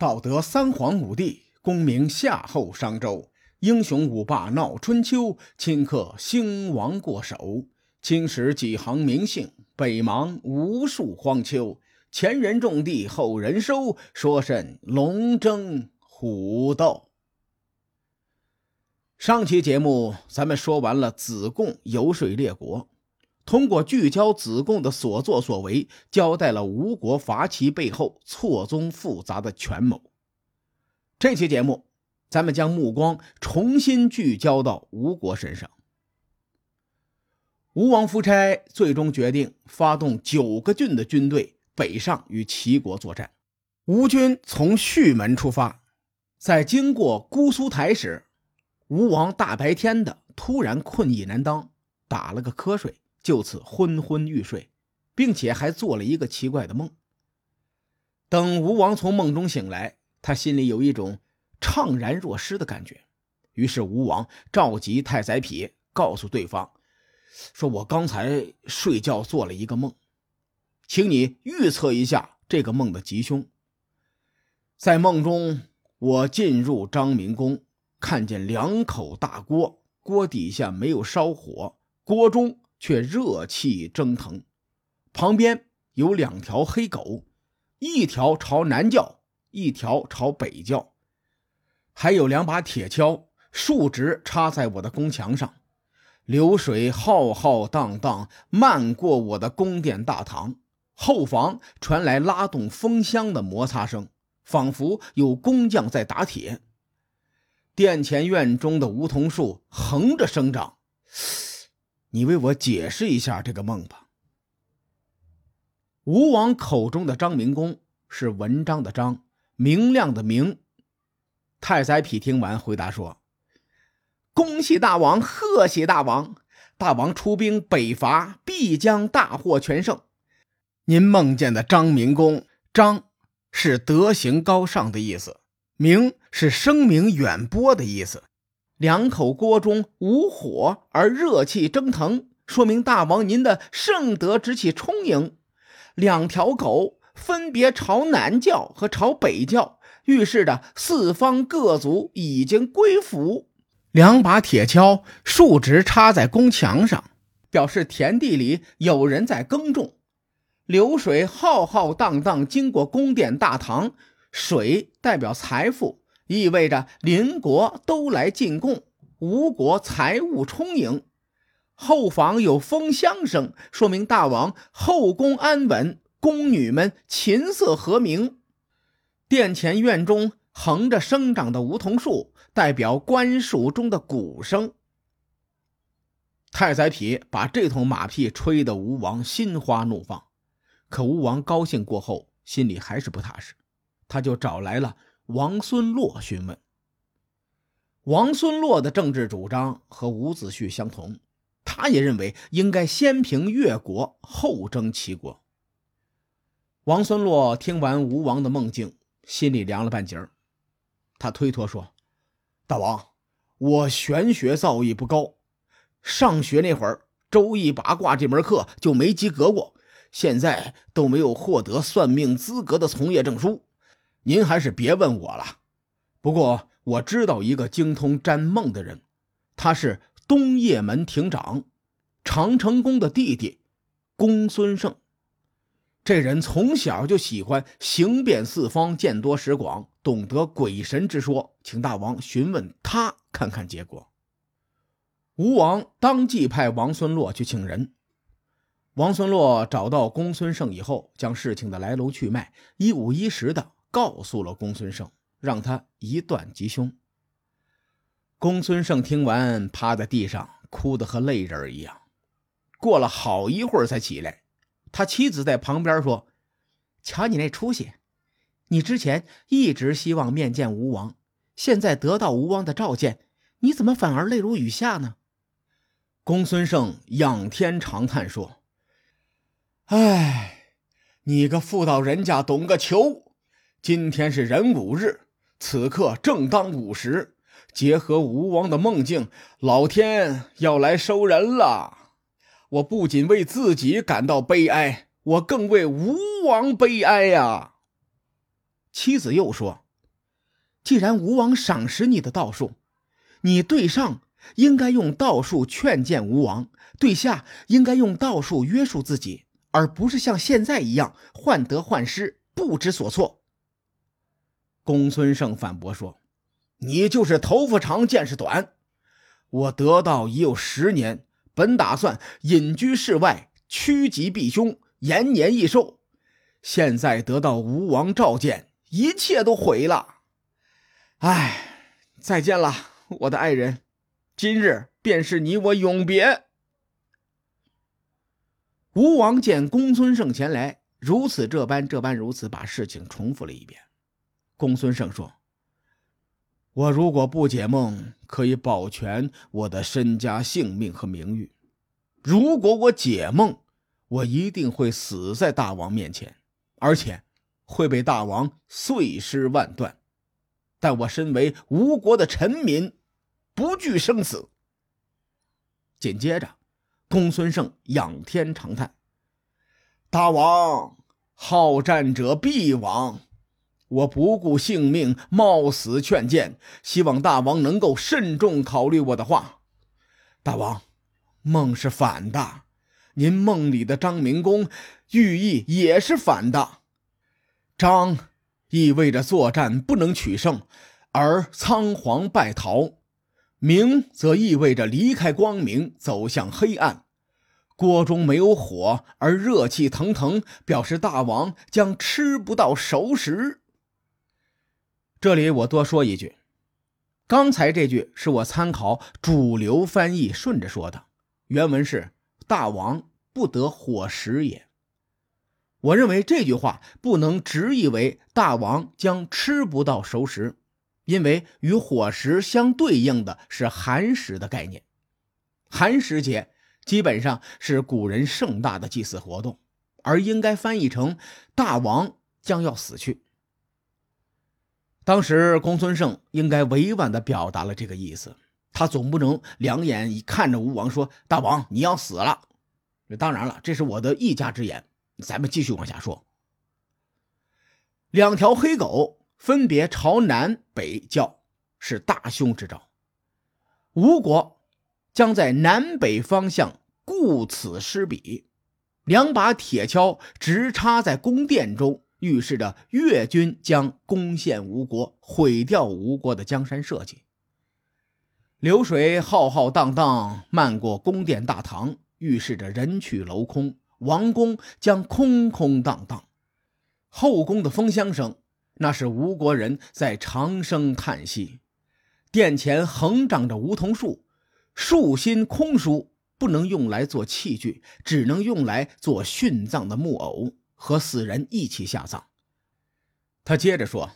道德三皇五帝，功名夏后商周，英雄五霸闹春秋，顷刻兴亡过手。青史几行名姓，北邙无数荒丘。前人种地，后人收，说甚龙争虎斗？上期节目咱们说完了子贡游说列国，通过聚焦子贡的所作所为，交代了吴国伐齐背后错综复杂的权谋。这期节目，咱们将目光重新聚焦到吴国身上。吴王夫差最终决定发动九个郡的军队北上与齐国作战。吴军从胥门出发，在经过姑苏台时，吴王大白天的突然困意难当，打了个瞌睡，就此昏昏欲睡，并且还做了一个奇怪的梦。等吴王从梦中醒来。他心里有一种怅然若失的感觉，于是吴王召集太宰匹，告诉对方：“说我刚才睡觉做了一个梦，请你预测一下这个梦的吉凶。”在梦中，我进入张明宫，看见两口大锅，锅底下没有烧火，锅中却热气蒸腾，旁边有两条黑狗，一条朝南叫。一条朝北叫，还有两把铁锹竖直插在我的宫墙上，流水浩浩荡荡漫过我的宫殿大堂，后房传来拉动风箱的摩擦声，仿佛有工匠在打铁。殿前院中的梧桐树横着生长，你为我解释一下这个梦吧。吴王口中的张明公是文章的章。明亮的明，太宰匹听完回答说：“恭喜大王，贺喜大王！大王出兵北伐，必将大获全胜。您梦见的张明公，张是德行高尚的意思，明是声名远播的意思。两口锅中无火而热气蒸腾，说明大王您的圣德之气充盈。两条狗。”分别朝南叫和朝北叫，预示着四方各族已经归服。两把铁锹竖直插在宫墙上，表示田地里有人在耕种。流水浩浩荡荡经过宫殿大堂，水代表财富，意味着邻国都来进贡，吴国财物充盈。后房有风箱声，说明大王后宫安稳。宫女们琴瑟和鸣，殿前院中横着生长的梧桐树，代表官署中的鼓声。太宰匹把这头马屁吹得吴王心花怒放，可吴王高兴过后，心里还是不踏实，他就找来了王孙洛询问。王孙洛的政治主张和伍子胥相同，他也认为应该先平越国，后征齐国。王孙洛听完吴王的梦境，心里凉了半截儿。他推脱说：“大王，我玄学造诣不高，上学那会儿《周易》八卦这门课就没及格过，现在都没有获得算命资格的从业证书。您还是别问我了。不过我知道一个精通占梦的人，他是东掖门亭长，长成公的弟弟，公孙胜。”这人从小就喜欢行遍四方，见多识广，懂得鬼神之说，请大王询问他看看结果。吴王当即派王孙洛去请人。王孙洛找到公孙胜以后，将事情的来龙去脉一五一十的告诉了公孙胜，让他一断吉凶。公孙胜听完，趴在地上哭得和泪人一样，过了好一会儿才起来。他妻子在旁边说：“瞧你那出息！你之前一直希望面见吴王，现在得到吴王的召见，你怎么反而泪如雨下呢？”公孙胜仰天长叹说：“哎，你个妇道人家懂个球！今天是壬午日，此刻正当午时，结合吴王的梦境，老天要来收人了。”我不仅为自己感到悲哀，我更为吴王悲哀呀。妻子又说：“既然吴王赏识你的道术，你对上应该用道术劝谏吴王，对下应该用道术约束自己，而不是像现在一样患得患失，不知所措。”公孙胜反驳说：“你就是头发长见识短。我得道已有十年，本打算隐居世外，趋吉避凶，延年益寿。现在得到吴王召见，一切都毁了。唉，再见了，我的爱人。今日便是你我永别。”吴王见公孙胜前来，如此这般，这般如此，把事情重复了一遍。公孙胜说：“我如果不解梦，可以保全我的身家性命和名誉；如果我解梦，我一定会死在大王面前，而且会被大王碎尸万段。但我身为吴国的臣民，不惧生死。”紧接着，公孙胜仰天长叹：“大王，好战者必亡。”我不顾性命，冒死劝谏，希望大王能够慎重考虑我的话。大王，梦是反的，您梦里的张明公寓意也是反的。张意味着作战不能取胜，而仓皇败逃；明则意味着离开光明，走向黑暗。锅中没有火，而热气腾腾，表示大王将吃不到熟食。这里我多说一句，刚才这句是我参考主流翻译顺着说的，原文是“大王不得伙食也”。我认为这句话不能直译为大王将吃不到熟食，因为与伙食相对应的是寒食的概念。寒食节基本上是古人盛大的祭祀活动，而应该翻译成“大王将要死去”。当时公孙胜应该委婉地表达了这个意思，他总不能两眼一看着吴王说：“大王，你要死了。”当然了，这是我的一家之言。咱们继续往下说。两条黑狗分别朝南北叫，是大凶之兆。吴国将在南北方向顾此失彼。两把铁锹直插在宫殿中。预示着越军将攻陷吴国，毁掉吴国的江山社稷。流水浩浩荡荡漫过宫殿大堂，预示着人去楼空，王宫将空空荡荡。后宫的风箱声，那是吴国人在长声叹息。殿前横长着梧桐树，树心空疏，不能用来做器具，只能用来做殉葬的木偶。和死人一起下葬。他接着说：“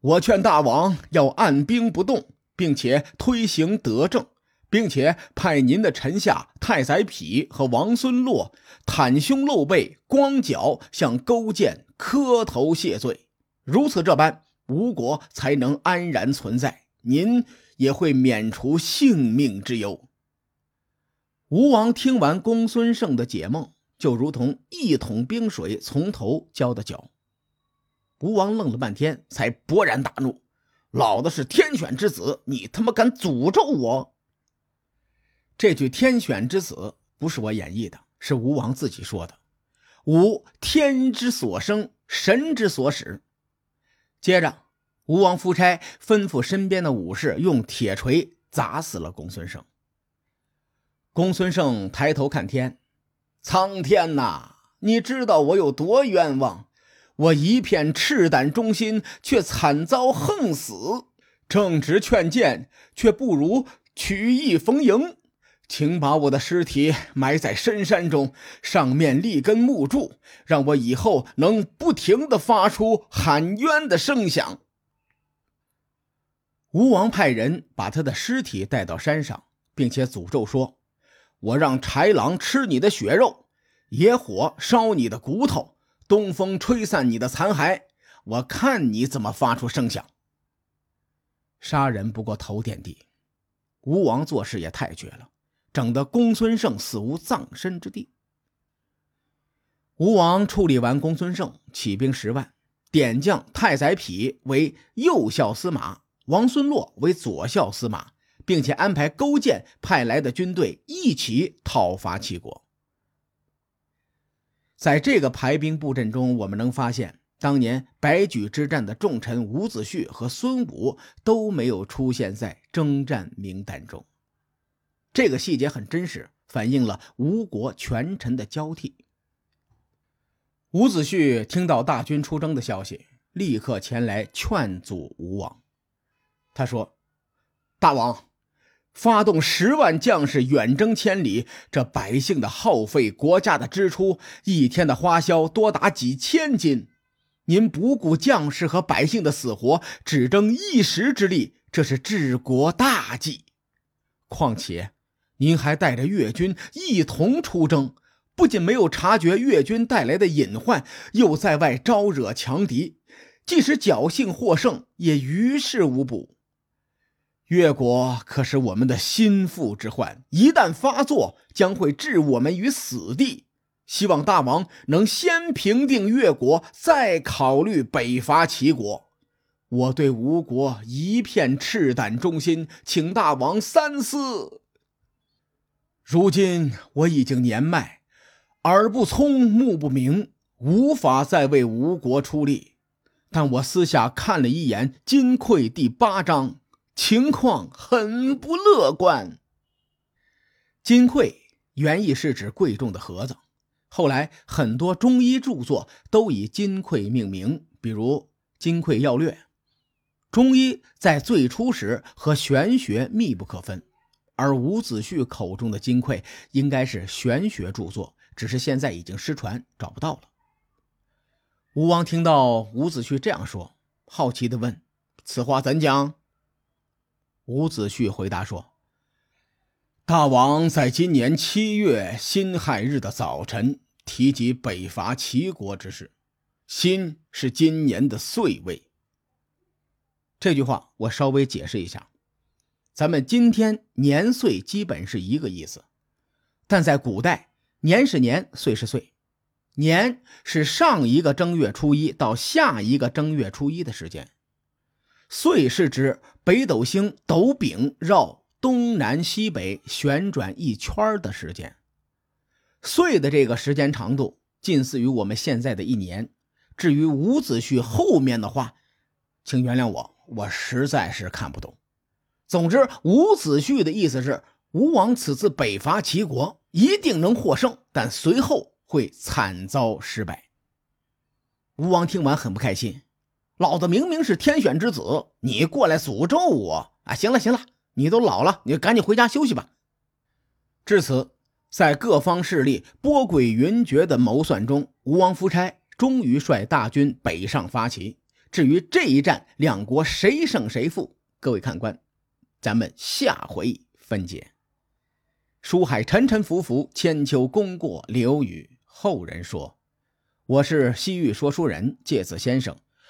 我劝大王要按兵不动，并且推行德政，并且派您的臣下太宰匹和王孙洛袒胸露背、光脚向勾践磕头谢罪。如此这般，吴国才能安然存在，您也会免除性命之忧。”吴王听完公孙胜的解梦。就如同一桶冰水从头浇到脚。吴王愣了半天，才勃然大怒：“老子是天选之子，你他妈敢诅咒我！”这句“天选之子”不是我演绎的，是吴王自己说的。吾天之所生，神之所使。接着，吴王夫差吩咐身边的武士用铁锤砸死了公孙胜。公孙胜抬头看天。苍天呐，你知道我有多冤枉？我一片赤胆忠心，却惨遭横死；正直劝谏，却不如曲意逢迎。请把我的尸体埋在深山中，上面立根木柱，让我以后能不停的发出喊冤的声响。吴王派人把他的尸体带到山上，并且诅咒说。我让豺狼吃你的血肉，野火烧你的骨头，东风吹散你的残骸，我看你怎么发出声响。杀人不过头点地，吴王做事也太绝了，整得公孙胜死无葬身之地。吴王处理完公孙胜，起兵十万，点将太宰匹为右校司马，王孙洛为左校司马，并且安排勾践派来的军队一起讨伐齐国。在这个排兵布阵中，我们能发现，当年白举之战的重臣伍子胥和孙武都没有出现在征战名单中。这个细节很真实，反映了吴国权臣的交替。伍子胥听到大军出征的消息，立刻前来劝阻吴王。他说：“大王。”发动十万将士远征千里，这百姓的耗费，国家的支出，一天的花销多达几千金。您不顾将士和百姓的死活，只争一时之力，这是治国大忌。况且，您还带着越军一同出征，不仅没有察觉越军带来的隐患，又在外招惹强敌，即使侥幸获胜，也于事无补。越国可是我们的心腹之患，一旦发作，将会置我们于死地。希望大王能先平定越国，再考虑北伐齐国。我对吴国一片赤胆忠心，请大王三思。如今我已经年迈，耳不聪，目不明，无法再为吴国出力。但我私下看了一眼《金匮》第八章。情况很不乐观。金匮原意是指贵重的盒子，后来很多中医著作都以金匮命名，比如《金匮要略》。中医在最初时和玄学密不可分，而伍子胥口中的金匮应该是玄学著作，只是现在已经失传，找不到了。吴王听到伍子胥这样说，好奇地问：“此话怎讲？”伍子胥回答说：“大王在今年七月辛亥日的早晨提及北伐齐国之事，辛是今年的岁位。这句话我稍微解释一下，咱们今天年岁基本是一个意思，但在古代，年是年，岁是岁，年是上一个正月初一到下一个正月初一的时间。”岁是指北斗星斗柄绕东南西北旋转一圈的时间。岁的这个时间长度近似于我们现在的一年。至于伍子胥后面的话，请原谅我，我实在是看不懂。总之，伍子胥的意思是，吴王此次北伐齐国一定能获胜，但随后会惨遭失败。吴王听完很不开心。老子明明是天选之子，你过来诅咒我啊！行了行了，你都老了，你赶紧回家休息吧。至此，在各方势力波诡云谲的谋算中，吴王夫差终于率大军北上发齐。至于这一战，两国谁胜谁负，各位看官，咱们下回分解。书海沉沉浮浮，千秋功过留与后人说。我是西域说书人介子先生。